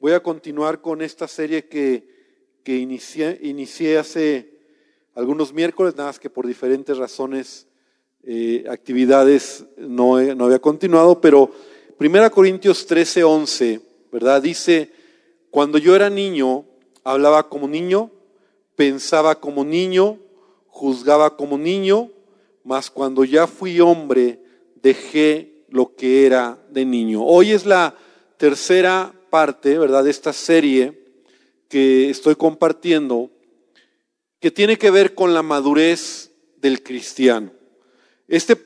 Voy a continuar con esta serie que, que inicié, inicié hace algunos miércoles, nada más que por diferentes razones, eh, actividades no, no había continuado, pero 1 Corintios 13, 11, ¿verdad? Dice, cuando yo era niño, hablaba como niño, pensaba como niño, juzgaba como niño, mas cuando ya fui hombre, dejé lo que era de niño. Hoy es la tercera parte, ¿verdad?, de esta serie que estoy compartiendo, que tiene que ver con la madurez del cristiano. Este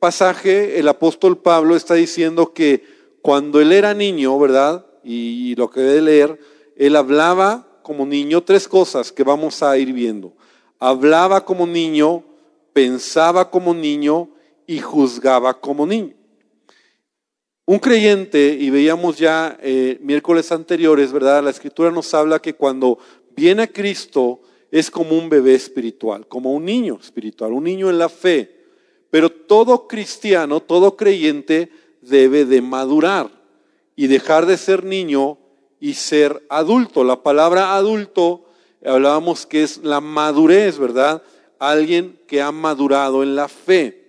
pasaje, el apóstol Pablo está diciendo que cuando él era niño, ¿verdad? Y lo que debe leer, él hablaba como niño tres cosas que vamos a ir viendo. Hablaba como niño, pensaba como niño y juzgaba como niño. Un creyente, y veíamos ya eh, miércoles anteriores, ¿verdad? La escritura nos habla que cuando viene a Cristo es como un bebé espiritual, como un niño espiritual, un niño en la fe. Pero todo cristiano, todo creyente debe de madurar y dejar de ser niño y ser adulto. La palabra adulto, hablábamos que es la madurez, ¿verdad? Alguien que ha madurado en la fe.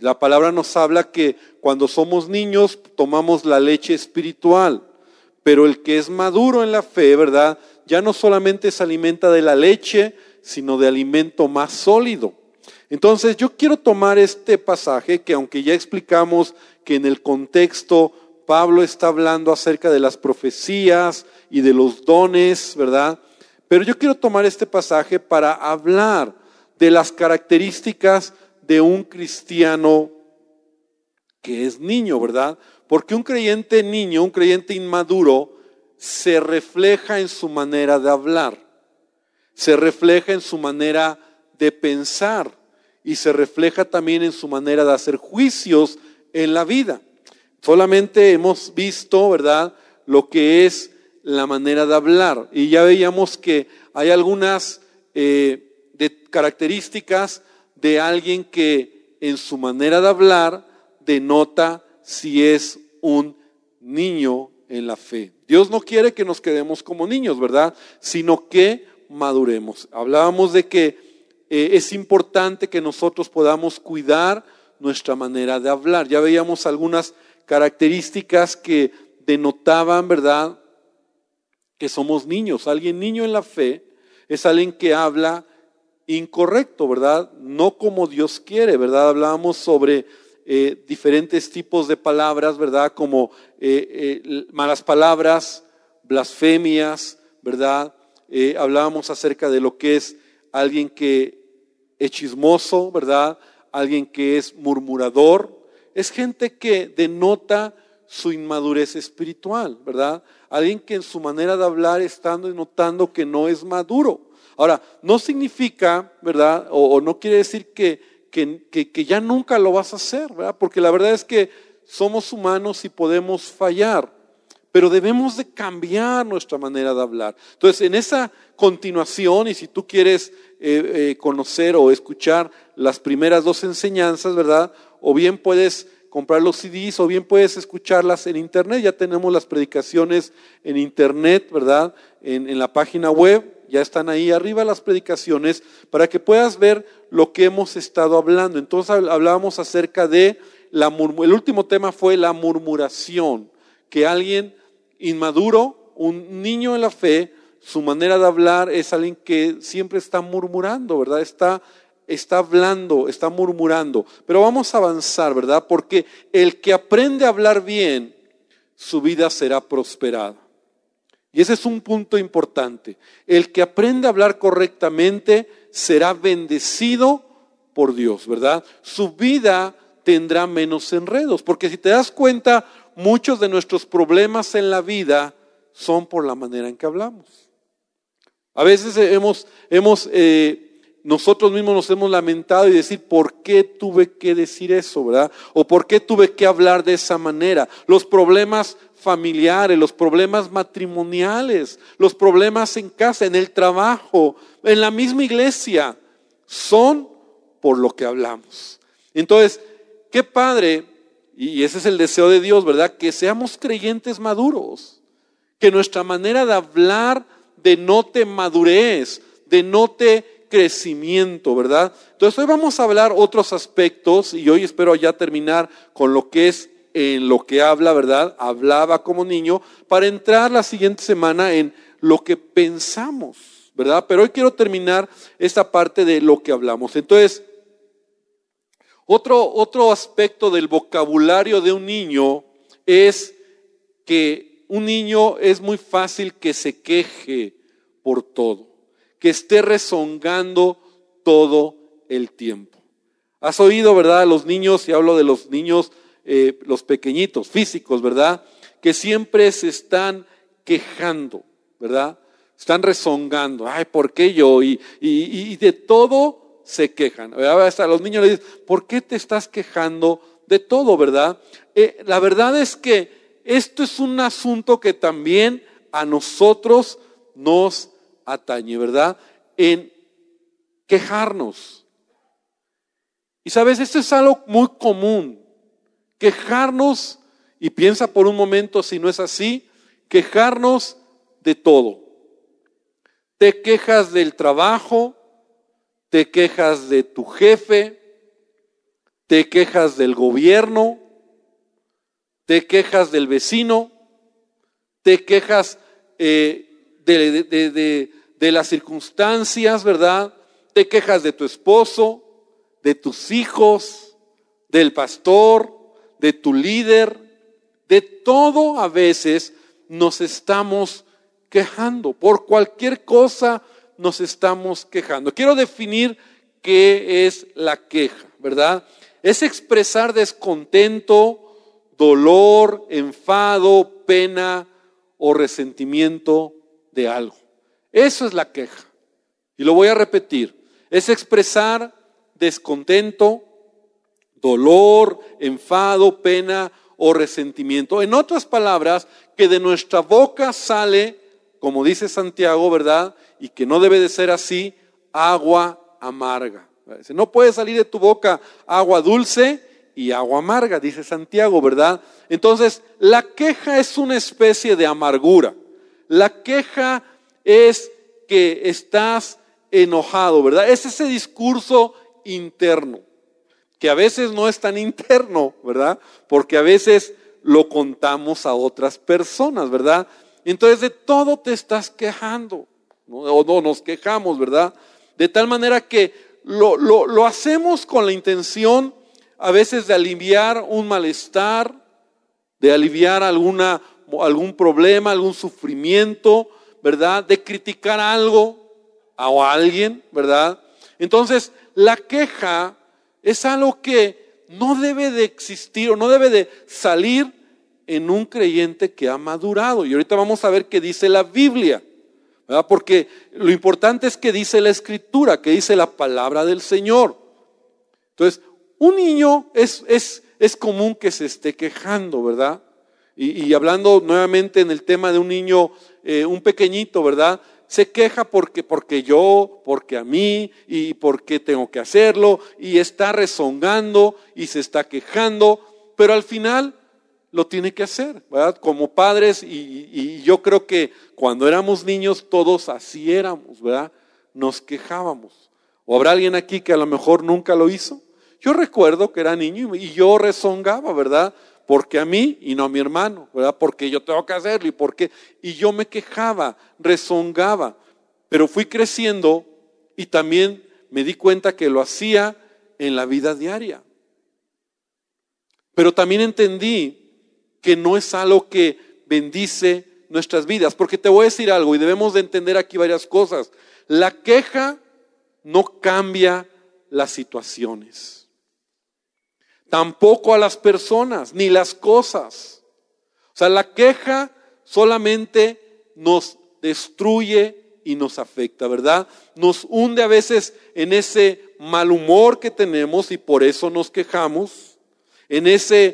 La palabra nos habla que cuando somos niños tomamos la leche espiritual, pero el que es maduro en la fe, ¿verdad? Ya no solamente se alimenta de la leche, sino de alimento más sólido. Entonces yo quiero tomar este pasaje que aunque ya explicamos que en el contexto Pablo está hablando acerca de las profecías y de los dones, ¿verdad? Pero yo quiero tomar este pasaje para hablar de las características de un cristiano que es niño, ¿verdad? Porque un creyente niño, un creyente inmaduro, se refleja en su manera de hablar, se refleja en su manera de pensar y se refleja también en su manera de hacer juicios en la vida. Solamente hemos visto, ¿verdad?, lo que es la manera de hablar. Y ya veíamos que hay algunas eh, características de alguien que en su manera de hablar denota si es un niño en la fe. Dios no quiere que nos quedemos como niños, ¿verdad? Sino que maduremos. Hablábamos de que eh, es importante que nosotros podamos cuidar nuestra manera de hablar. Ya veíamos algunas características que denotaban, ¿verdad? Que somos niños. Alguien niño en la fe es alguien que habla incorrecto, ¿verdad? No como Dios quiere, ¿verdad? Hablábamos sobre eh, diferentes tipos de palabras, ¿verdad? Como eh, eh, malas palabras, blasfemias, ¿verdad? hablábamos acerca de lo que es alguien que es chismoso, ¿verdad? Alguien que es murmurador. Es gente que denota su inmadurez espiritual, ¿verdad? Alguien que en su manera de hablar está notando que no es maduro. Ahora, no significa, ¿verdad? O, no quiere decir que, que, ya nunca lo vas a hacer, ¿verdad? Porque la verdad es que somos humanos y podemos fallar, pero debemos de cambiar nuestra manera de hablar. Entonces, en esa continuación, y si tú quieres eh, eh, conocer o escuchar las primeras dos enseñanzas, ¿verdad? O bien puedes comprar los CDs o bien puedes escucharlas en internet. Ya tenemos las predicaciones en internet, ¿verdad? En, en la página web ya están ahí arriba las predicaciones para que puedas ver lo que hemos estado hablando. Entonces hablábamos acerca de la el último tema fue la murmuración, que alguien inmaduro, un niño en la fe, su manera de hablar es alguien que siempre está murmurando, ¿verdad? Está está hablando, está murmurando. Pero vamos a avanzar, ¿verdad? Porque el que aprende a hablar bien, su vida será prosperada. Y ese es un punto importante. El que aprende a hablar correctamente será bendecido por Dios, ¿verdad? Su vida tendrá menos enredos, porque si te das cuenta, muchos de nuestros problemas en la vida son por la manera en que hablamos. A veces hemos, hemos eh, nosotros mismos nos hemos lamentado y decir, ¿por qué tuve que decir eso, verdad? O ¿por qué tuve que hablar de esa manera? Los problemas familiares, los problemas matrimoniales, los problemas en casa, en el trabajo, en la misma iglesia, son por lo que hablamos. Entonces, qué padre, y ese es el deseo de Dios, ¿verdad? Que seamos creyentes maduros, que nuestra manera de hablar denote madurez, denote crecimiento, ¿verdad? Entonces hoy vamos a hablar otros aspectos y hoy espero ya terminar con lo que es en lo que habla, ¿verdad? Hablaba como niño, para entrar la siguiente semana en lo que pensamos, ¿verdad? Pero hoy quiero terminar esta parte de lo que hablamos. Entonces, otro, otro aspecto del vocabulario de un niño es que un niño es muy fácil que se queje por todo, que esté rezongando todo el tiempo. Has oído, ¿verdad? Los niños, y hablo de los niños, eh, los pequeñitos, físicos, ¿verdad? Que siempre se están quejando, ¿verdad? Están rezongando, ay, ¿por qué yo? Y, y, y de todo se quejan. Hasta los niños le dicen, ¿por qué te estás quejando de todo, verdad? Eh, la verdad es que esto es un asunto que también a nosotros nos atañe, ¿verdad? En quejarnos. Y sabes, esto es algo muy común. Quejarnos, y piensa por un momento si no es así, quejarnos de todo. Te quejas del trabajo, te quejas de tu jefe, te quejas del gobierno, te quejas del vecino, te quejas eh, de, de las circunstancias, ¿verdad? Te quejas de tu esposo, de tus hijos, del pastor, de tu líder, de todo a veces nos estamos quejando. Por cualquier cosa nos estamos quejando. Quiero definir qué es la queja, ¿verdad? Es expresar descontento, dolor, enfado, pena o resentimiento de algo. Eso es la queja. Y lo voy a repetir. Es expresar descontento, dolor, enfado, pena o resentimiento. En otras palabras, que de nuestra boca sale, como dice Santiago, ¿verdad? Y que no debe de ser así, agua amarga. No puede salir de tu boca agua dulce y agua amarga, dice Santiago, ¿verdad? Entonces, la queja es una especie de amargura. La queja es que estás enojado, ¿verdad? Es ese discurso interno, que a veces no es tan interno, ¿verdad? Porque a veces lo contamos a otras personas, ¿verdad? Entonces de todo te estás quejando, o no nos quejamos, ¿verdad? De tal manera que lo, lo, lo hacemos con la intención a veces de aliviar un malestar, de aliviar alguna, algún problema, algún sufrimiento, ¿verdad? De criticar algo a alguien, ¿verdad? Entonces, la queja es algo que no debe de existir o no debe de salir en un creyente que ha madurado. Y ahorita vamos a ver qué dice la Biblia, ¿verdad? Porque lo importante es que dice la Escritura, que dice la palabra del Señor. Entonces, un niño es, es, es común que se esté quejando, ¿verdad? Y, hablando nuevamente en el tema de un niño, eh, un pequeñito, ¿verdad? Se queja porque, porque yo, porque a mí, y porque tengo que hacerlo, y está rezongando y se está quejando, pero al final lo tiene que hacer, ¿verdad? Como padres, y, y yo creo que cuando éramos niños todos así éramos, ¿verdad? Nos quejábamos. ¿O habrá alguien aquí que a lo mejor nunca lo hizo? Yo recuerdo que era niño y yo rezongaba, ¿verdad? Porque a mí y no a mi hermano, ¿verdad? Porque yo tengo que hacerlo y porque y yo me quejaba, rezongaba, pero fui creciendo y también me di cuenta que lo hacía en la vida diaria. Pero también entendí que no es algo que bendice nuestras vidas, porque te voy a decir algo y debemos de entender aquí varias cosas. La queja no cambia las situaciones tampoco a las personas, ni las cosas. O sea, la queja solamente nos destruye y nos afecta, ¿verdad? Nos hunde a veces en ese mal humor que tenemos y por eso nos quejamos, en, ese,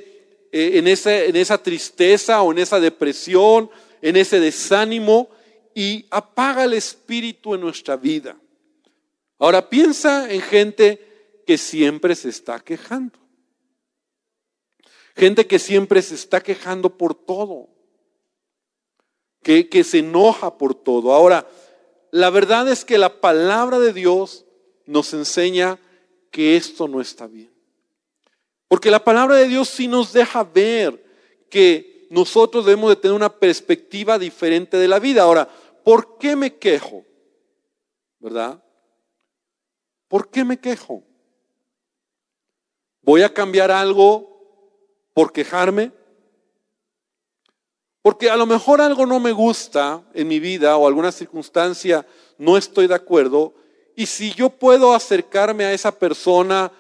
eh, en, ese, en esa tristeza o en esa depresión, en ese desánimo y apaga el espíritu en nuestra vida. Ahora piensa en gente que siempre se está quejando. Gente que siempre se está quejando por todo. que, que se enoja por todo. Ahora, la verdad es que la palabra de Dios nos enseña que esto no está bien. Porque la palabra de Dios sí nos deja ver que nosotros debemos de tener una perspectiva diferente de la vida. Ahora, ¿por qué me quejo? ¿Verdad? ¿Por qué me quejo? ¿Voy a cambiar algo por quejarme? Porque a lo mejor algo no me gusta en mi vida o alguna circunstancia no estoy de acuerdo. Y si yo puedo acercarme a esa persona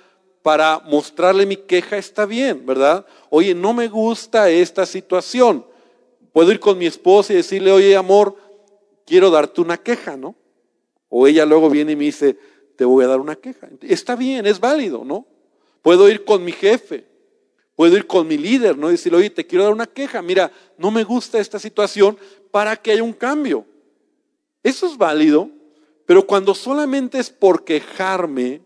para mostrarle mi queja, está bien, ¿verdad? Oye, no me gusta esta situación. Puedo ir con mi esposa y decirle, oye, amor, quiero darte una queja, ¿no? O ella luego viene y me dice, te voy a dar una queja. Está bien, es válido, ¿no? Puedo ir con mi jefe Puedo ir con mi líder, ¿no? Y decirle, oye, te quiero dar una queja. Mira, no me gusta esta situación para que haya un cambio. Eso es válido, pero cuando solamente es por quejarme,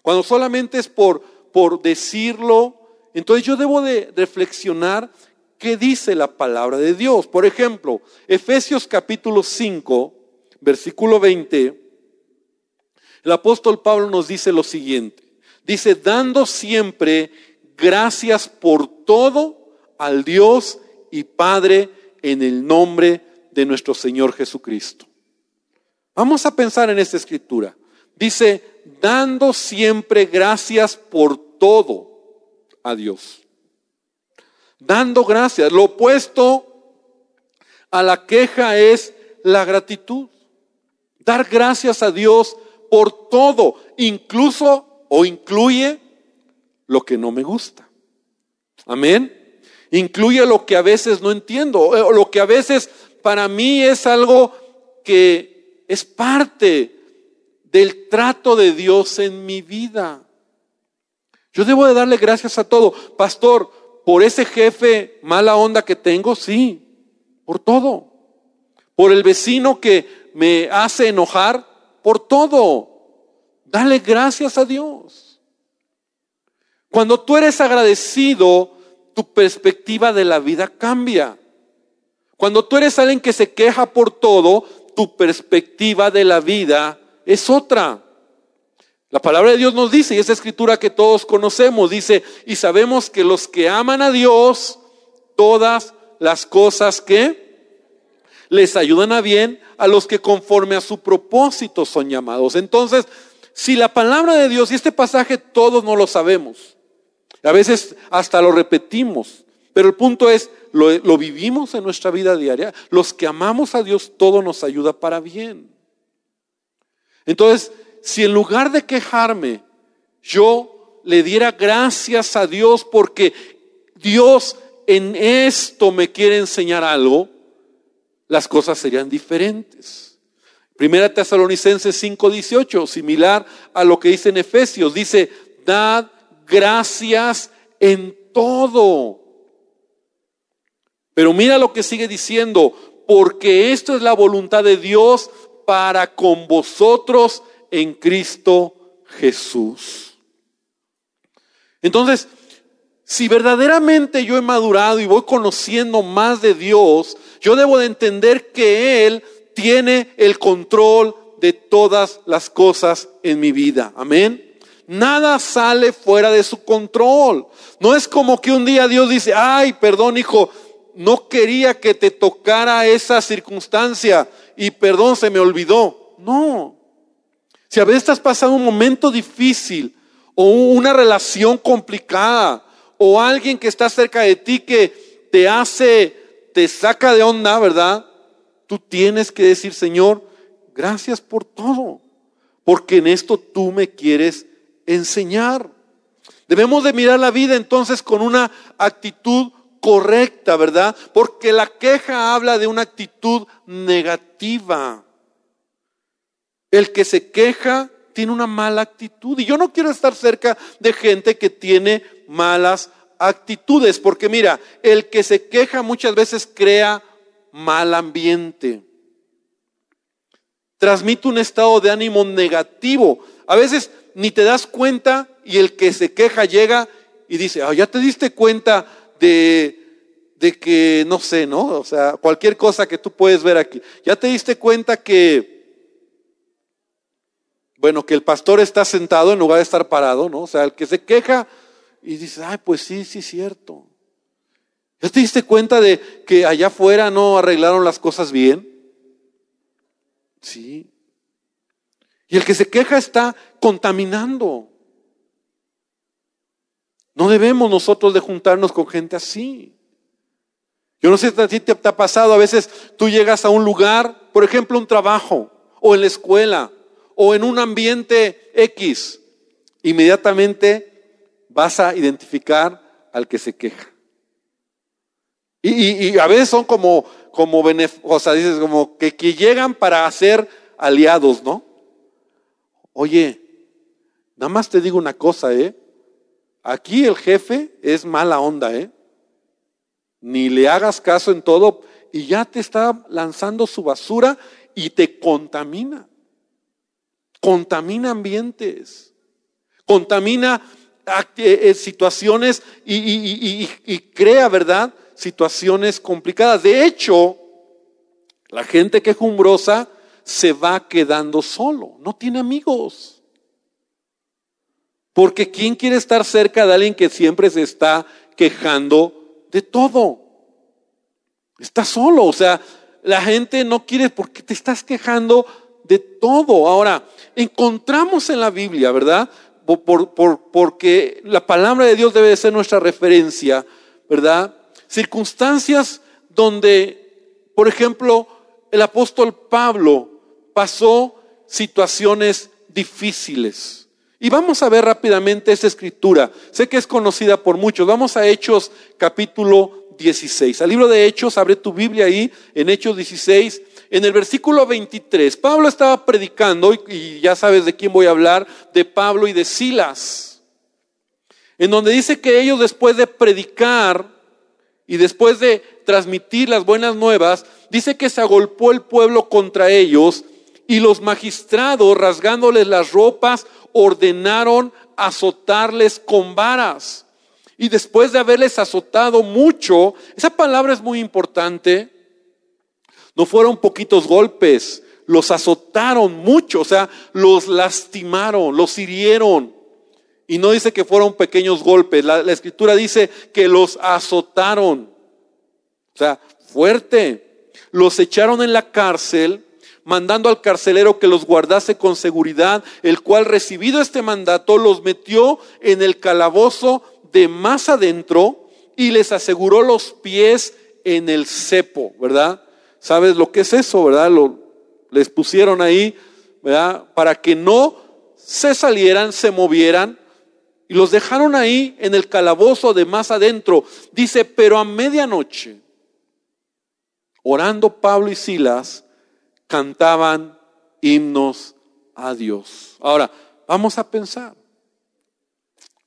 cuando solamente es por, por decirlo, entonces yo debo de reflexionar qué dice la palabra de Dios. Por ejemplo, Efesios capítulo 5, versículo 20, el apóstol Pablo nos dice lo siguiente. Dice, dando siempre gracias por todo al Dios y Padre en el nombre de nuestro Señor Jesucristo. Vamos a pensar en esta escritura. Dice, dando siempre gracias por todo a Dios. Dando gracias. Lo opuesto a la queja es la gratitud. Dar gracias a Dios por todo, incluso o incluye lo que no me gusta. Amén. Incluye lo que a veces no entiendo, o lo que a veces para mí es algo que es parte del trato de Dios en mi vida. Yo debo de darle gracias a todo. Pastor, por ese jefe mala onda que tengo, sí, por todo. Por el vecino que me hace enojar, por todo. Dale gracias a Dios. Cuando tú eres agradecido, tu perspectiva de la vida cambia. Cuando tú eres alguien que se queja por todo, tu perspectiva de la vida es otra. La palabra de Dios nos dice, y esa escritura que todos conocemos, dice, y sabemos que los que aman a Dios, todas las cosas que les ayudan a bien, a los que conforme a su propósito son llamados. Entonces, si la palabra de Dios, y este pasaje todos no lo sabemos, a veces hasta lo repetimos, pero el punto es, lo, vivimos en nuestra vida diaria. Los que amamos a Dios, todo nos ayuda para bien. Entonces, si en lugar de quejarme, yo le diera gracias a Dios porque Dios en esto me quiere enseñar algo, las cosas serían diferentes. Primera Tesalonicenses 5:18, similar a lo que dice en Efesios, dice, dad gracias en todo. Pero mira lo que sigue diciendo, porque esto es la voluntad de Dios para con vosotros en Cristo Jesús. Entonces, si verdaderamente yo he madurado y voy conociendo más de Dios, yo debo de entender que Él tiene el control de todas las cosas en mi vida. Amén. Nada sale fuera de su control. No es como que un día Dios dice, ay, perdón hijo, no quería que te tocara esa circunstancia y perdón, se me olvidó. No. Si a veces estás pasando un momento difícil o una relación complicada o alguien que está cerca de ti que te hace, te saca de onda, ¿verdad? Tú tienes que decir, Señor, gracias por todo, porque en esto tú me quieres enseñar. Debemos de mirar la vida entonces con una actitud correcta, ¿verdad? Porque la queja habla de una actitud negativa. El que se queja tiene una mala actitud. Y yo no quiero estar cerca de gente que tiene malas actitudes, porque mira, el que se queja muchas veces crea mal ambiente. Transmite un estado de ánimo negativo. A veces ni te das cuenta y el que se queja llega y dice, ah, ya te diste cuenta de, de que, no sé, ¿no? O sea, cualquier cosa que tú puedes ver aquí. Ya te diste cuenta que, bueno, que el pastor está sentado en lugar de estar parado, ¿no? O sea, el que se queja y dice, ay, pues sí, sí, cierto. ¿Ya te diste cuenta de que allá afuera no arreglaron las cosas bien? Sí. Y el que se queja está contaminando. No debemos nosotros de juntarnos con gente así. Yo no sé si te, te ha pasado, a veces tú llegas a un lugar, por ejemplo, un trabajo, o en la escuela, o en un ambiente X, inmediatamente vas a identificar al que se queja. Y, a veces son como, como o sea, dices como que, que llegan para ser aliados, ¿no? Oye, nada más te digo una cosa, ¿eh? Aquí el jefe es mala onda, ¿eh? Ni le hagas caso en todo y ya te está lanzando su basura y te contamina. Contamina ambientes, contamina eh, eh, situaciones y, crea, ¿verdad? situaciones complicadas. De hecho, la gente quejumbrosa se va quedando solo, no tiene amigos. Porque ¿quién quiere estar cerca de alguien que siempre se está quejando de todo? Está solo, o sea, la gente no quiere porque te estás quejando de todo. Ahora, encontramos en la Biblia, ¿verdad? Por, porque la palabra de Dios debe ser nuestra referencia, ¿verdad? circunstancias donde, por ejemplo, el apóstol Pablo pasó situaciones difíciles. Y vamos a ver rápidamente esta escritura. Sé que es conocida por muchos. Vamos a Hechos capítulo 16. Al libro de Hechos, abre tu Biblia ahí, en Hechos 16, en el versículo 23. Pablo estaba predicando, y ya sabes de quién voy a hablar, de Pablo y de Silas. En donde dice que ellos después de predicar, y después de transmitir las buenas nuevas, dice que se agolpó el pueblo contra ellos y los magistrados, rasgándoles las ropas, ordenaron azotarles con varas. Y después de haberles azotado mucho, esa palabra es muy importante, no fueron poquitos golpes, los azotaron mucho, o sea, los lastimaron, los hirieron. Y no dice que fueron pequeños golpes. La, escritura dice que los azotaron. O sea, fuerte. Los echaron en la cárcel, mandando al carcelero que los guardase con seguridad, el cual recibido este mandato los metió en el calabozo de más adentro y les aseguró los pies en el cepo, ¿verdad? ¿Sabes lo que es eso, verdad? Les pusieron ahí, ¿verdad? Para que no se salieran, se movieran y los dejaron ahí en el calabozo de más adentro. Dice, pero a medianoche, orando Pablo y Silas, cantaban himnos a Dios. Ahora, vamos a pensar.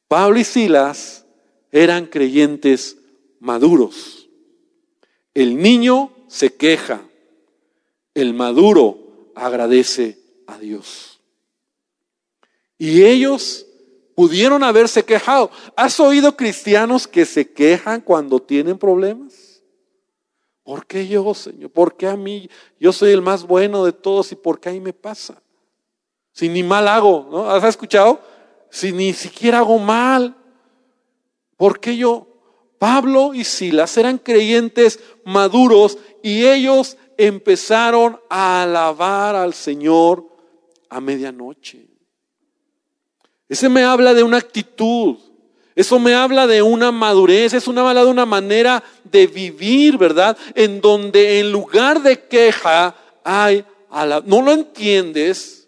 Pablo y Silas eran creyentes maduros. El niño se queja, el maduro agradece a Dios. Y ellos pudieron haberse quejado. ¿Has oído cristianos que se quejan cuando tienen problemas? ¿Por qué yo, Señor? ¿Por qué a mí? Yo soy el más bueno de todos y ¿por qué ahí me pasa? Si ni mal hago, ¿no? ¿Has escuchado? Si ni siquiera hago mal. ¿Por qué yo? Pablo y Silas eran creyentes maduros y ellos empezaron a alabar al Señor a medianoche. Ese me habla de una actitud. Eso me habla de una madurez, es una habla de una manera de vivir, ¿verdad? En donde en lugar de queja hay la no lo entiendes.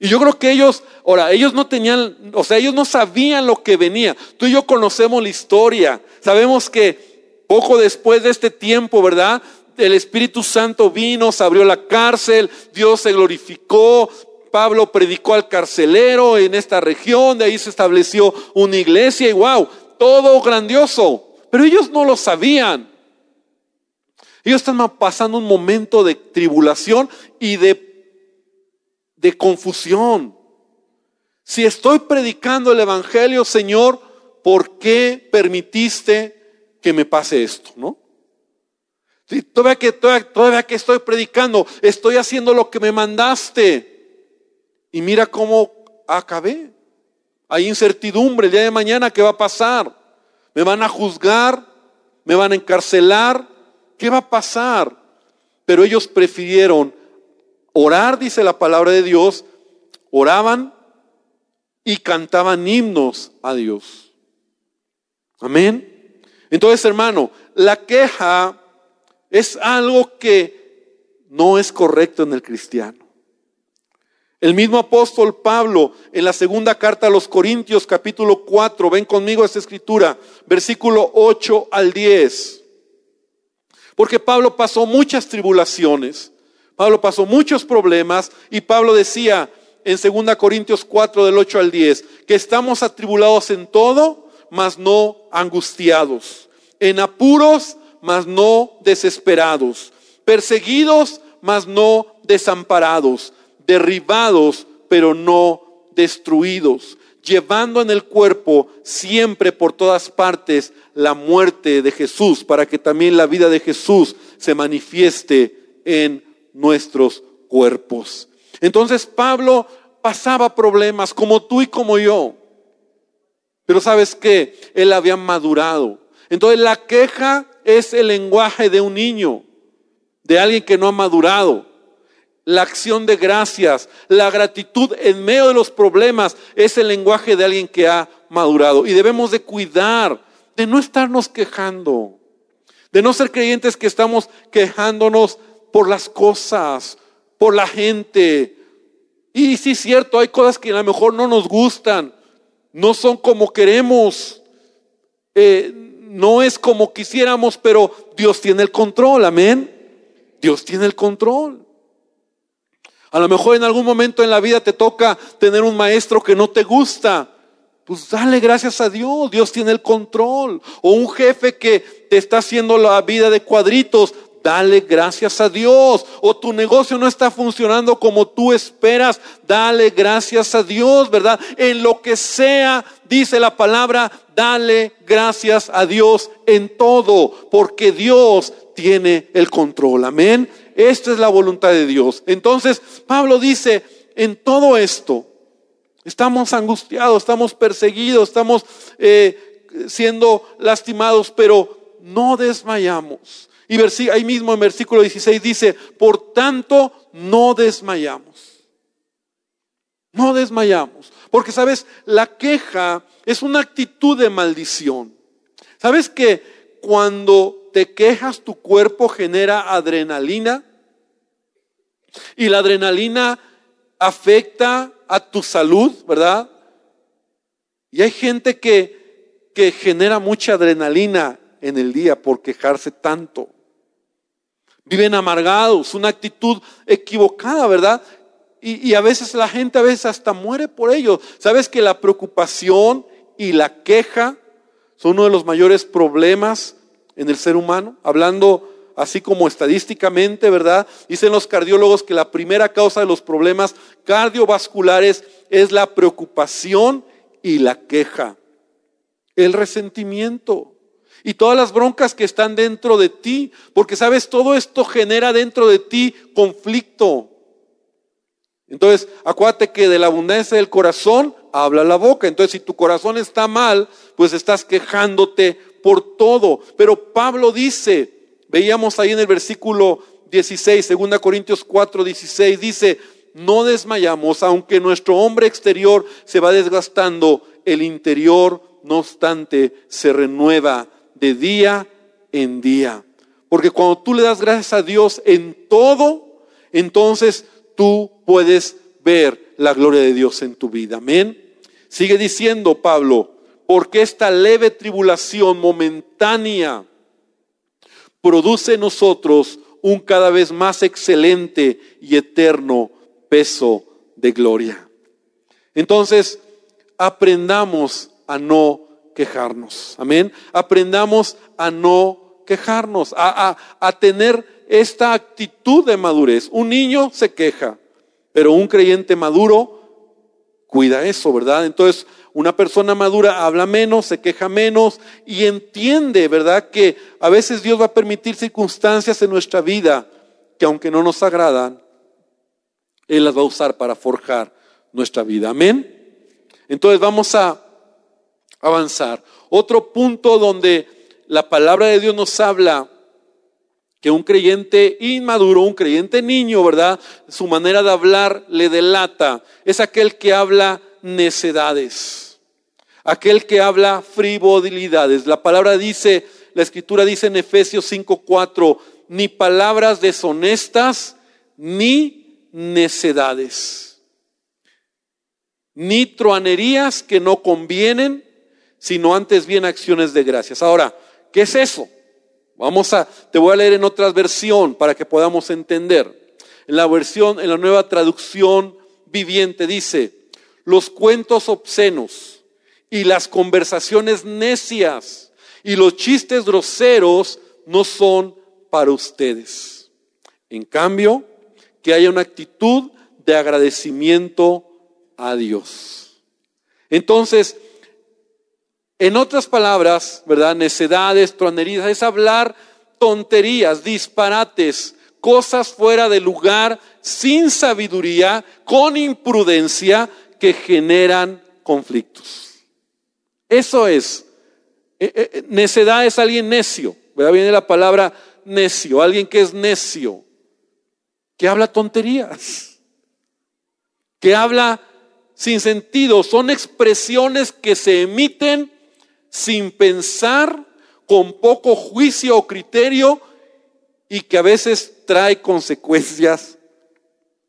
Y yo creo que ellos, ahora, ellos no tenían, o sea, ellos no sabían lo que venía. Tú y yo conocemos la historia. Sabemos que poco después de este tiempo, ¿verdad? El Espíritu Santo vino, se abrió la cárcel, Dios se glorificó, Pablo predicó al carcelero en esta región, de ahí se estableció una iglesia y wow, todo grandioso. Pero ellos no lo sabían. Ellos están pasando un momento de tribulación y de, confusión. Si estoy predicando el Evangelio, Señor, ¿por qué permitiste que me pase esto, ¿no? todavía, que, todavía que estoy predicando, estoy haciendo lo que me mandaste. Y mira cómo acabé. Hay incertidumbre el día de mañana, ¿qué va a pasar? ¿Me van a juzgar? ¿Me van a encarcelar? ¿Qué va a pasar? Pero ellos prefirieron orar, dice la palabra de Dios, oraban y cantaban himnos a Dios. Amén. Entonces, hermano, la queja es algo que no es correcto en el cristiano. El mismo apóstol Pablo en la segunda carta a los Corintios capítulo 4, ven conmigo esta escritura, versículo 8 al 10. Porque Pablo pasó muchas tribulaciones, Pablo pasó muchos problemas y Pablo decía en segunda Corintios 4 del 8 al 10 que estamos atribulados en todo, mas no angustiados, en apuros, mas no desesperados, perseguidos, mas no desamparados derribados, pero no destruidos, llevando en el cuerpo siempre por todas partes la muerte de Jesús, para que también la vida de Jesús se manifieste en nuestros cuerpos. Entonces Pablo pasaba problemas como tú y como yo. Pero sabes que él había madurado. Entonces la queja es el lenguaje de un niño, de alguien que no ha madurado la acción de gracias, la gratitud en medio de los problemas es el lenguaje de alguien que ha madurado. Y debemos de cuidar de no estarnos quejando, de no ser creyentes que estamos quejándonos por las cosas, por la gente. Y sí cierto, hay cosas que a lo mejor no nos gustan, no son como queremos, eh, no es como quisiéramos, pero Dios tiene el control, amén. Dios tiene el control. A lo mejor en algún momento en la vida te toca tener un maestro que no te gusta. Pues dale gracias a Dios, Dios tiene el control. O un jefe que te está haciendo la vida de cuadritos, dale gracias a Dios. O tu negocio no está funcionando como tú esperas, dale gracias a Dios, ¿verdad? En lo que sea, dice la palabra, dale gracias a Dios en todo, porque Dios tiene el control. Amén. Esta es la voluntad de Dios. Entonces, Pablo dice, en todo esto, estamos angustiados, estamos perseguidos, estamos eh, siendo lastimados, pero no desmayamos. Y ahí mismo en versículo 16 dice, por tanto, no desmayamos. No desmayamos. Porque, ¿sabes? La queja es una actitud de maldición. ¿Sabes que cuando te quejas tu cuerpo genera adrenalina? Y la adrenalina afecta a tu salud, ¿verdad? Y hay gente que, que genera mucha adrenalina en el día por quejarse tanto. Viven amargados, una actitud equivocada, ¿verdad? Y, y, a veces la gente a veces hasta muere por ello. ¿Sabes que la preocupación y la queja son uno de los mayores problemas en el ser humano? Hablando así como estadísticamente, ¿verdad? Dicen los cardiólogos que la primera causa de los problemas cardiovasculares es la preocupación y la queja, el resentimiento y todas las broncas que están dentro de ti, porque sabes, todo esto genera dentro de ti conflicto. Entonces, acuérdate que de la abundancia del corazón habla la boca. Entonces, si tu corazón está mal, pues estás quejándote por todo. Pero Pablo dice, Veíamos ahí en el versículo 16, 2 Corintios 4, 16, dice, no desmayamos, aunque nuestro hombre exterior se va desgastando, el interior, no obstante, se renueva de día en día. Porque cuando tú le das gracias a Dios en todo, entonces tú puedes ver la gloria de Dios en tu vida. Amén. Sigue diciendo Pablo, porque esta leve tribulación momentánea produce en nosotros un cada vez más excelente y eterno peso de gloria. Entonces, aprendamos a no quejarnos. Amén. Aprendamos a no quejarnos, a, a, tener esta actitud de madurez. Un niño se queja, pero un creyente maduro cuida eso, ¿verdad? Entonces, una persona madura habla menos, se queja menos y entiende, ¿verdad? Que a veces Dios va a permitir circunstancias en nuestra vida que aunque no nos agradan, Él las va a usar para forjar nuestra vida. Amén. Entonces vamos a avanzar. Otro punto donde la palabra de Dios nos habla que un creyente inmaduro, un creyente niño, ¿verdad? Su manera de hablar le delata. Es aquel que habla necedades. Aquel que habla frivolidades. La palabra dice, la escritura dice en Efesios 5:4, ni palabras deshonestas, ni necedades. Ni truanerías que no convienen, sino antes bien acciones de gracias. Ahora, ¿qué es eso? Vamos a, te voy a leer en otra versión para que podamos entender. En la versión, en la nueva traducción viviente dice, los cuentos obscenos y las conversaciones necias y los chistes groseros no son para ustedes. En cambio, que haya una actitud de agradecimiento a Dios. Entonces, en otras palabras, ¿verdad? Necedades, tronerías, es hablar tonterías, disparates, cosas fuera de lugar, sin sabiduría, con imprudencia, que generan conflictos. Eso es. Eh, eh, eh, necedad es alguien necio. ¿verdad? Viene la palabra necio, alguien que es necio, que habla tonterías, que habla sin sentido. Son expresiones que se emiten sin pensar, con poco juicio o criterio y que a veces trae consecuencias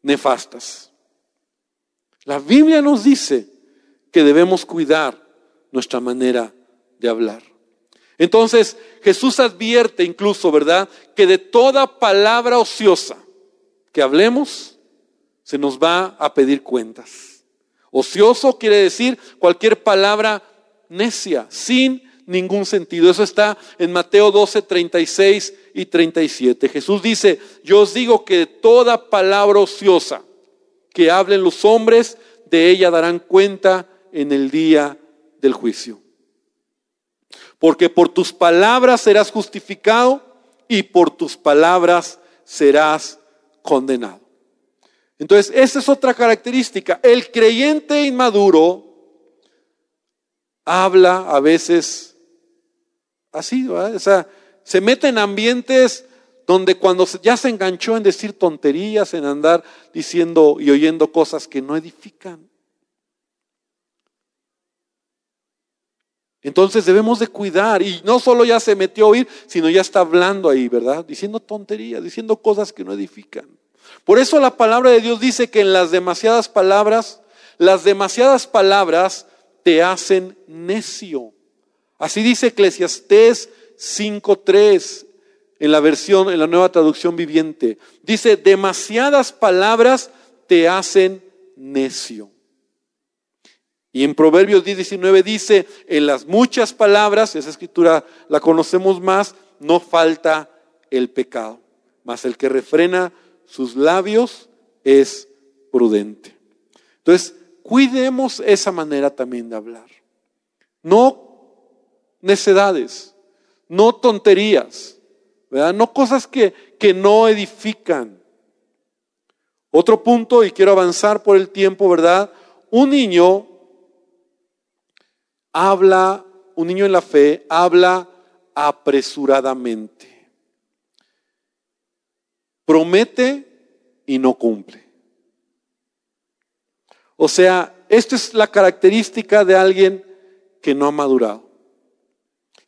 nefastas. La Biblia nos dice que debemos cuidar nuestra manera de hablar. Entonces Jesús advierte incluso, ¿verdad?, que de toda palabra ociosa que hablemos, se nos va a pedir cuentas. Ocioso quiere decir cualquier palabra necia, sin ningún sentido. Eso está en Mateo 12, 36 y 37. Jesús dice, yo os digo que toda palabra ociosa que hablen los hombres, de ella darán cuenta en el día del juicio. Porque por tus palabras serás justificado y por tus palabras serás condenado. Entonces, esa es otra característica. El creyente inmaduro habla a veces así, o sea, se mete en ambientes donde cuando ya se enganchó en decir tonterías, en andar diciendo y oyendo cosas que no edifican. Entonces debemos de cuidar y no solo ya se metió a oír, sino ya está hablando ahí, ¿verdad? Diciendo tonterías, diciendo cosas que no edifican. Por eso la palabra de Dios dice que en las demasiadas palabras, las demasiadas palabras te hacen necio. Así dice Eclesiastés 5.3 en la versión, en la nueva traducción viviente. Dice, demasiadas palabras te hacen necio. Y en Proverbios 10.19 dice, en las muchas palabras, esa escritura la conocemos más, no falta el pecado. Mas el que refrena sus labios es prudente. Entonces, cuidemos esa manera también de hablar. No necedades, no tonterías, no cosas que, que no edifican. Otro punto, y quiero avanzar por el tiempo, ¿verdad? Un niño habla, un niño en la fe habla apresuradamente. Promete y no cumple. O sea, esta es la característica de alguien que no ha madurado.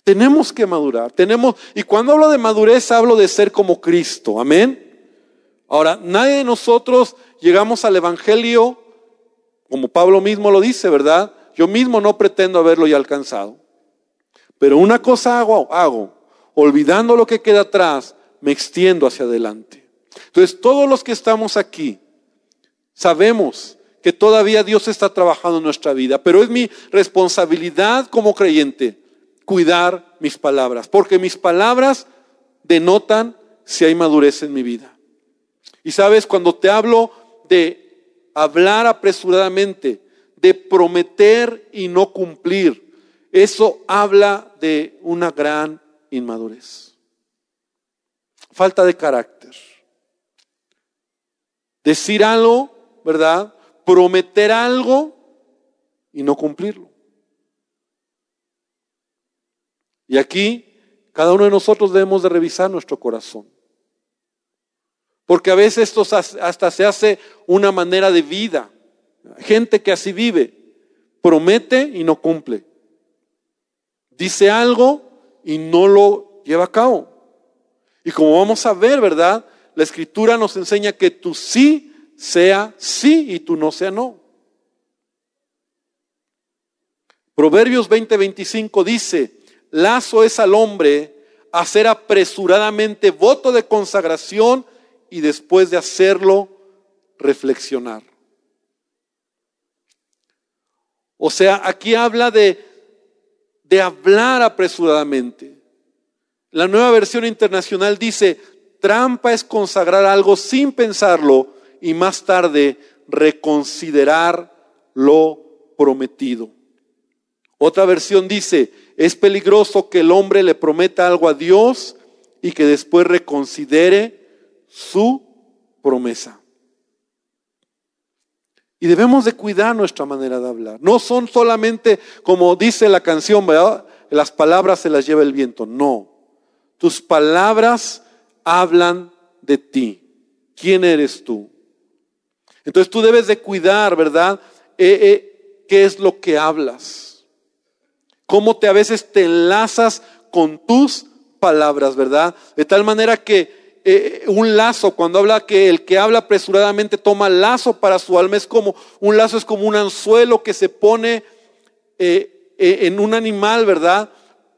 Tenemos que madurar, tenemos, y cuando hablo de madurez hablo de ser como Cristo, amén. Ahora, nadie de nosotros llegamos al Evangelio, como Pablo mismo lo dice, ¿verdad? Yo mismo no pretendo haberlo ya alcanzado. Pero una cosa hago, hago, olvidando lo que queda atrás, me extiendo hacia adelante. Entonces, todos los que estamos aquí, sabemos que todavía Dios está trabajando en nuestra vida, pero es mi responsabilidad como creyente cuidar mis palabras, porque mis palabras denotan si hay madurez en mi vida. Y sabes, cuando te hablo de hablar apresuradamente, de prometer y no cumplir. Eso habla de una gran inmadurez. Falta de carácter. Decir algo, ¿verdad? Prometer algo y no cumplirlo. Y aquí cada uno de nosotros debemos de revisar nuestro corazón. Porque a veces esto hasta se hace una manera de vida. Gente que así vive, promete y no cumple. Dice algo y no lo lleva a cabo. Y como vamos a ver, ¿verdad? La escritura nos enseña que tu sí sea sí y tu no sea no. Proverbios 20:25 dice, lazo es al hombre hacer apresuradamente voto de consagración y después de hacerlo, reflexionar. O sea, aquí habla de, de hablar apresuradamente. La nueva versión internacional dice, trampa es consagrar algo sin pensarlo y más tarde reconsiderar lo prometido. Otra versión dice, es peligroso que el hombre le prometa algo a Dios y que después reconsidere su promesa. Y debemos de cuidar nuestra manera de hablar. No son solamente, como dice la canción, las palabras se las lleva el viento. No. Tus palabras hablan de ti. ¿Quién eres tú? Entonces tú debes de cuidar, ¿verdad? Eh, eh, ¿Qué es lo que hablas? ¿Cómo te a veces te enlazas con tus palabras, verdad? De tal manera que eh, un lazo, cuando habla que el que habla apresuradamente toma lazo para su alma, es como un lazo, es como un anzuelo que se pone eh, eh, en un animal, ¿verdad?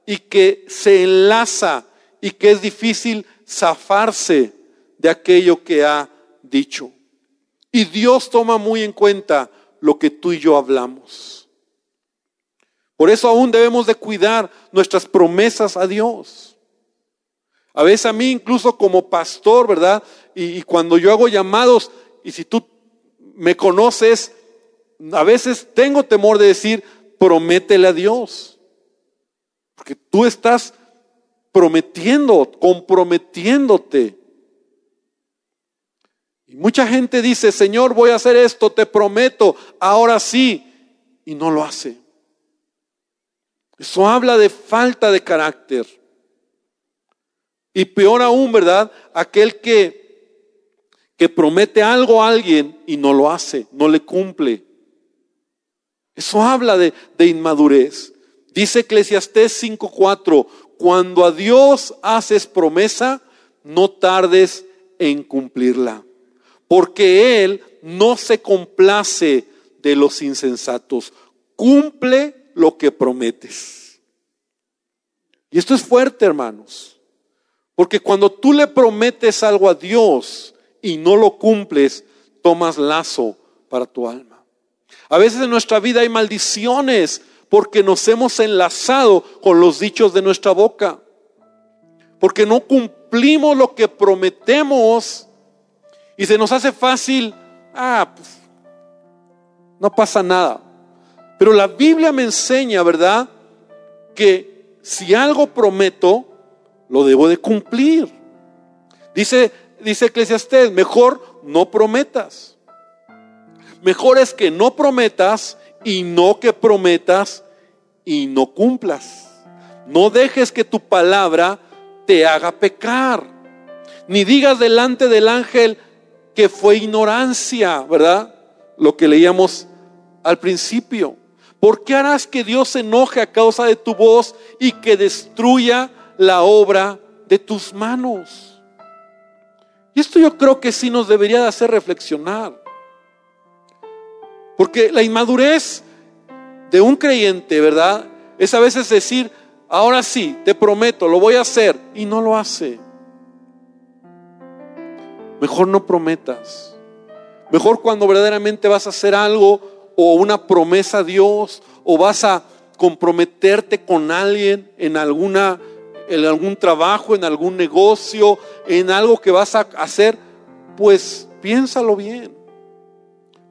Y que se enlaza y que es difícil zafarse de aquello que ha dicho. Y Dios toma muy en cuenta lo que tú y yo hablamos. Por eso aún debemos de cuidar nuestras promesas a Dios. A veces a mí incluso como pastor, ¿verdad? Y, cuando yo hago llamados, y si tú me conoces, a veces tengo temor de decir, prométele a Dios. Porque tú estás prometiendo, comprometiéndote. Y mucha gente dice, Señor, voy a hacer esto, te prometo, ahora sí, y no lo hace. Eso habla de falta de carácter. Y peor aún, ¿verdad? Aquel que, que promete algo a alguien y no lo hace, no le cumple. Eso habla de, de inmadurez. Dice Eclesiastés 5:4, cuando a Dios haces promesa, no tardes en cumplirla, porque Él no se complace de los insensatos, cumple lo que prometes. Y esto es fuerte, hermanos. Porque cuando tú le prometes algo a Dios y no lo cumples, tomas lazo para tu alma. A veces en nuestra vida hay maldiciones porque nos hemos enlazado con los dichos de nuestra boca. Porque no cumplimos lo que prometemos y se nos hace fácil, ah, pues, no pasa nada. Pero la Biblia me enseña, ¿verdad? Que si algo prometo, lo debo de cumplir. Dice, dice Eclesiastés, mejor no prometas. Mejor es que no prometas y no que prometas y no cumplas. No dejes que tu palabra te haga pecar. Ni digas delante del ángel que fue ignorancia, ¿verdad? Lo que leíamos al principio. ¿Por qué harás que Dios se enoje a causa de tu voz y que destruya la obra de tus manos. Y esto yo creo que sí nos debería de hacer reflexionar. Porque la inmadurez de un creyente, ¿verdad? Es a veces decir, ahora sí, te prometo, lo voy a hacer, y no lo hace. Mejor no prometas. Mejor cuando verdaderamente vas a hacer algo o una promesa a Dios o vas a comprometerte con alguien en alguna en algún trabajo, en algún negocio, en algo que vas a hacer, pues piénsalo bien.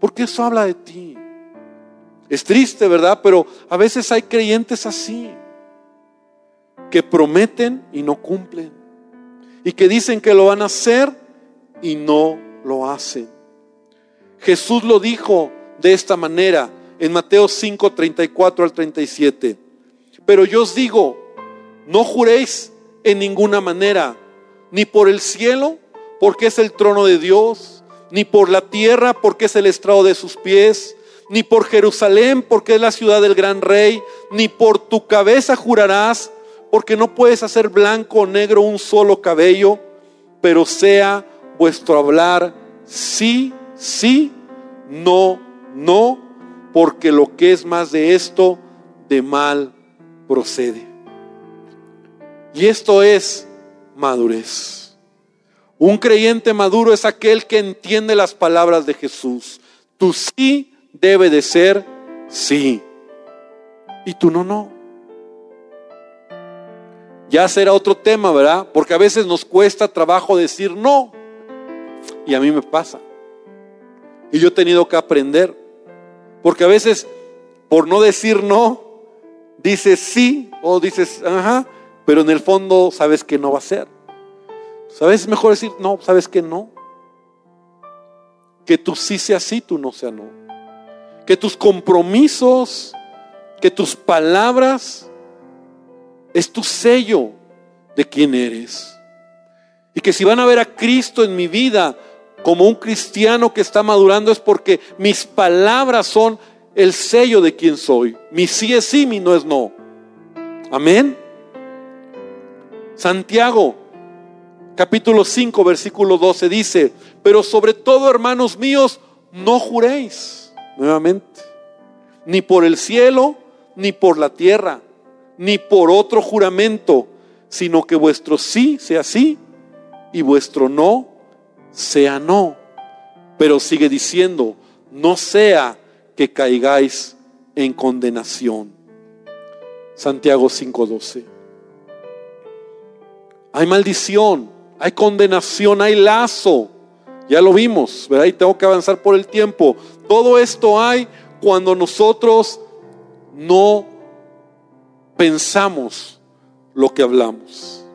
Porque eso habla de ti. Es triste, ¿verdad? Pero a veces hay creyentes así, que prometen y no cumplen, y que dicen que lo van a hacer y no lo hacen. Jesús lo dijo de esta manera en Mateo 5, 34 al 37. Pero yo os digo, no juréis en ninguna manera, ni por el cielo, porque es el trono de Dios, ni por la tierra, porque es el estrado de sus pies, ni por Jerusalén, porque es la ciudad del gran rey, ni por tu cabeza jurarás, porque no puedes hacer blanco o negro un solo cabello, pero sea vuestro hablar sí, sí, no, no, porque lo que es más de esto, de mal procede. Y esto es madurez. Un creyente maduro es aquel que entiende las palabras de Jesús. Tu sí debe de ser sí. Y tú no, no. Ya será otro tema, ¿verdad? Porque a veces nos cuesta trabajo decir no. Y a mí me pasa. Y yo he tenido que aprender. Porque a veces, por no decir no, dices sí o dices ajá, pero en el fondo sabes que no va a ser. ¿Sabes? Mejor decir, no, sabes que no. Que tú sí sea sí, tú no sea no. Que tus compromisos, que tus palabras, es tu sello de quién eres. Y que si van a ver a Cristo en mi vida como un cristiano que está madurando es porque mis palabras son el sello de quién soy. Mi sí es sí, mi no es no. Amén. Santiago, capítulo 5, versículo 12 dice, pero sobre todo, hermanos míos, no juréis, nuevamente, ni por el cielo, ni por la tierra, ni por otro juramento, sino que vuestro sí sea sí y vuestro no sea no. Pero sigue diciendo, no sea que caigáis en condenación. Santiago 5:12 hay maldición, hay condenación, hay lazo. Ya lo vimos, ¿verdad? Y tengo que avanzar por el tiempo. Todo esto hay cuando nosotros no pensamos lo que hablamos.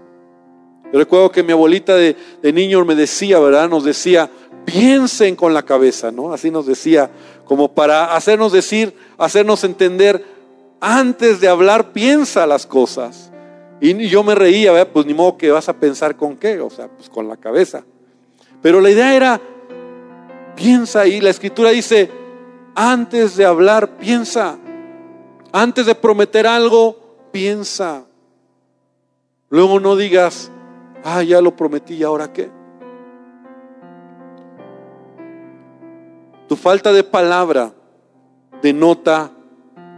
Yo recuerdo que mi abuelita de, de, niño me decía, ¿verdad? Nos decía, piensen con la cabeza, ¿no? Así nos decía, como para hacernos decir, hacernos entender, antes de hablar, piensa las cosas. Y yo me reía, pues ni modo que vas a pensar con qué, o sea, pues con la cabeza. Pero la idea era, piensa, y la escritura dice, antes de hablar, piensa. Antes de prometer algo, piensa. Luego no digas, ah, ya lo prometí, ¿y ahora qué? Tu falta de palabra denota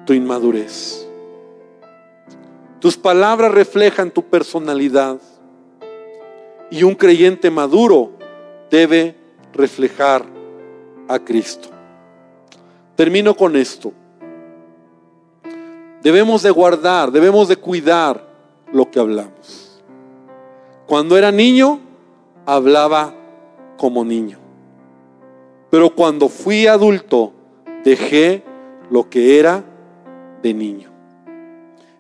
tu inmadurez. Tus palabras reflejan tu personalidad. Y un creyente maduro debe reflejar a Cristo. Termino con esto. Debemos de guardar, debemos de cuidar lo que hablamos. Cuando era niño, hablaba como niño. Pero cuando fui adulto, dejé lo que era de niño.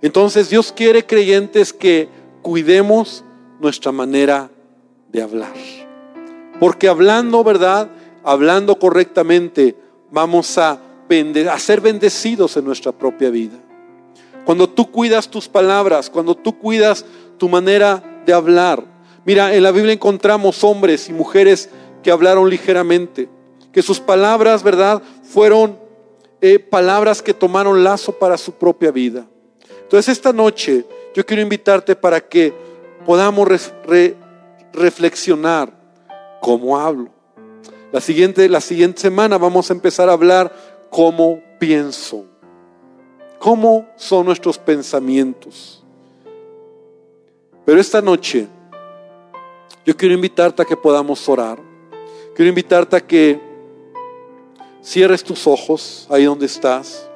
Entonces Dios quiere creyentes que cuidemos nuestra manera de hablar. Porque hablando, ¿verdad? Hablando correctamente, vamos a, ser bendecidos en nuestra propia vida. Cuando tú cuidas tus palabras, cuando tú cuidas tu manera de hablar. Mira, en la Biblia encontramos hombres y mujeres que hablaron ligeramente, que sus palabras, ¿verdad? Fueron eh, palabras que tomaron lazo para su propia vida. Entonces esta noche yo quiero invitarte para que podamos reflexionar cómo hablo. La siguiente, la siguiente semana vamos a empezar a hablar cómo pienso, cómo son nuestros pensamientos. Pero esta noche yo quiero invitarte a que podamos orar. Quiero invitarte a que cierres tus ojos ahí donde estás.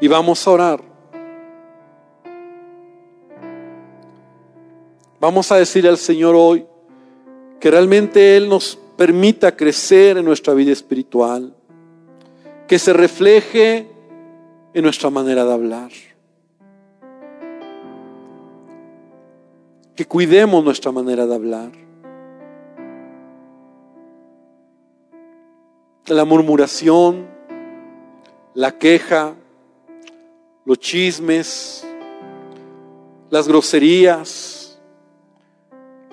y vamos a orar. Vamos a decirle al Señor hoy que realmente Él nos permita crecer en nuestra vida espiritual, que se refleje en nuestra manera de hablar. Que cuidemos nuestra manera de hablar. La murmuración, la queja, los chismes, las groserías,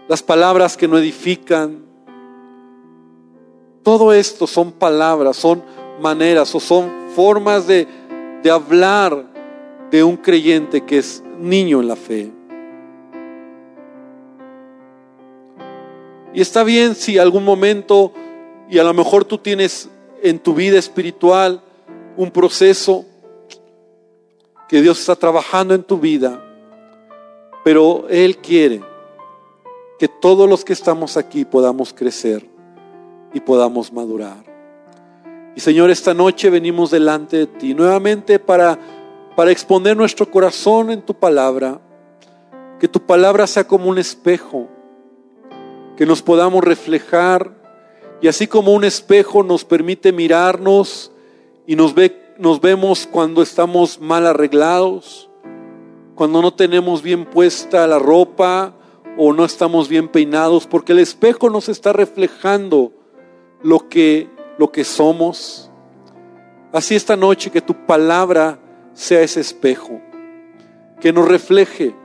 las palabras que no edifican. Todo esto son palabras, son maneras o son formas de, de hablar de un creyente que es niño en la fe. Y está bien si algún momento, y a lo mejor tú tienes en tu vida espiritual un proceso que Dios está trabajando en tu vida, pero Él quiere que todos los que estamos aquí podamos crecer y podamos madurar. Y Señor, esta noche venimos delante de ti nuevamente para, para exponer nuestro corazón en tu palabra, que tu palabra sea como un espejo, que nos podamos reflejar. Y así como un espejo nos permite mirarnos y nos, ve, nos vemos cuando estamos mal arreglados, cuando no tenemos bien puesta la ropa o no estamos bien peinados, porque el espejo nos está reflejando lo que, lo que somos. Así esta noche que tu palabra sea ese espejo, que nos refleje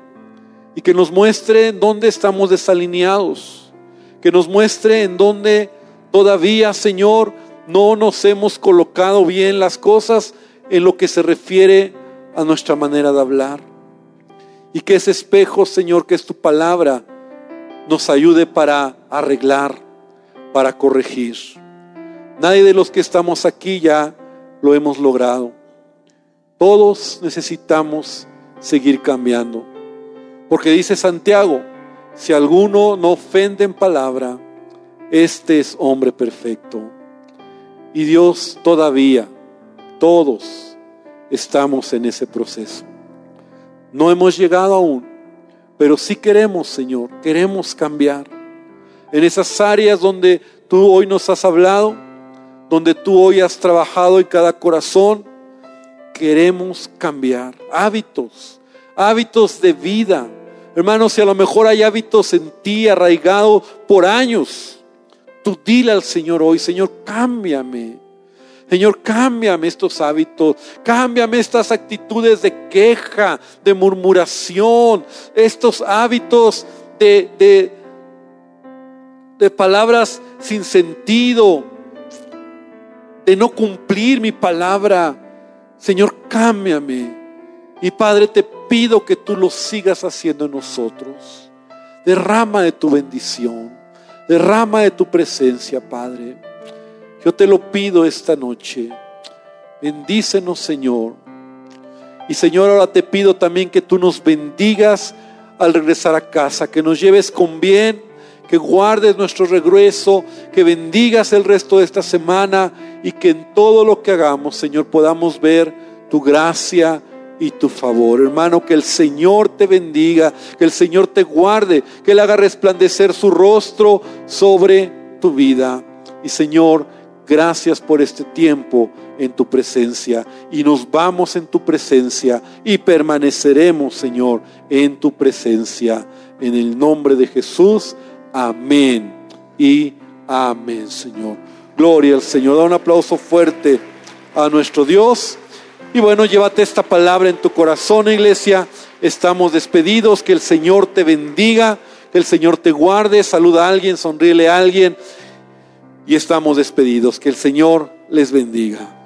y que nos muestre en dónde estamos desalineados, que nos muestre en dónde todavía, Señor, no nos hemos colocado bien las cosas en lo que se refiere a nuestra manera de hablar. Y que ese espejo, Señor, que es tu palabra, nos ayude para arreglar, para corregir. Nadie de los que estamos aquí ya lo hemos logrado. Todos necesitamos seguir cambiando. Porque dice Santiago, si alguno no ofende en palabra, este es hombre perfecto. Y Dios todavía, todos estamos en ese proceso. No hemos llegado aún, pero sí queremos, Señor, queremos cambiar. En esas áreas donde tú hoy nos has hablado, donde tú hoy has trabajado en cada corazón, queremos cambiar hábitos, hábitos de vida. Hermanos, si a lo mejor hay hábitos en ti arraigados por años, tú dile al Señor hoy, Señor, cámbiame. Señor, cámbiame estos hábitos, cámbiame estas actitudes de queja, de murmuración, estos hábitos de, de, de palabras sin sentido, de no cumplir mi palabra. Señor, cámbiame. Y Padre, te pido que tú lo sigas haciendo en nosotros. Derrama de tu bendición, derrama de tu presencia, Padre. Yo te lo pido esta noche. Bendícenos, Señor. Y Señor, ahora te pido también que tú nos bendigas al regresar a casa, que nos lleves con bien, que guardes nuestro regreso, que bendigas el resto de esta semana y que en todo lo que hagamos, Señor, podamos ver tu gracia y tu favor. Hermano, que el Señor te bendiga, que el Señor te guarde, que Él haga resplandecer su rostro sobre tu vida. Y Señor, gracias por este tiempo en tu presencia. Y nos vamos en tu presencia y permaneceremos, Señor, en tu presencia. En el nombre de Jesús. Amén. Y amén, Señor. Gloria al Señor. Da un aplauso fuerte a nuestro Dios. Y bueno, llévate esta palabra en tu corazón, iglesia. Estamos despedidos. Que el Señor te bendiga. Que el Señor te guarde. Saluda a alguien, sonríele a alguien. Y estamos despedidos. Que el Señor les bendiga.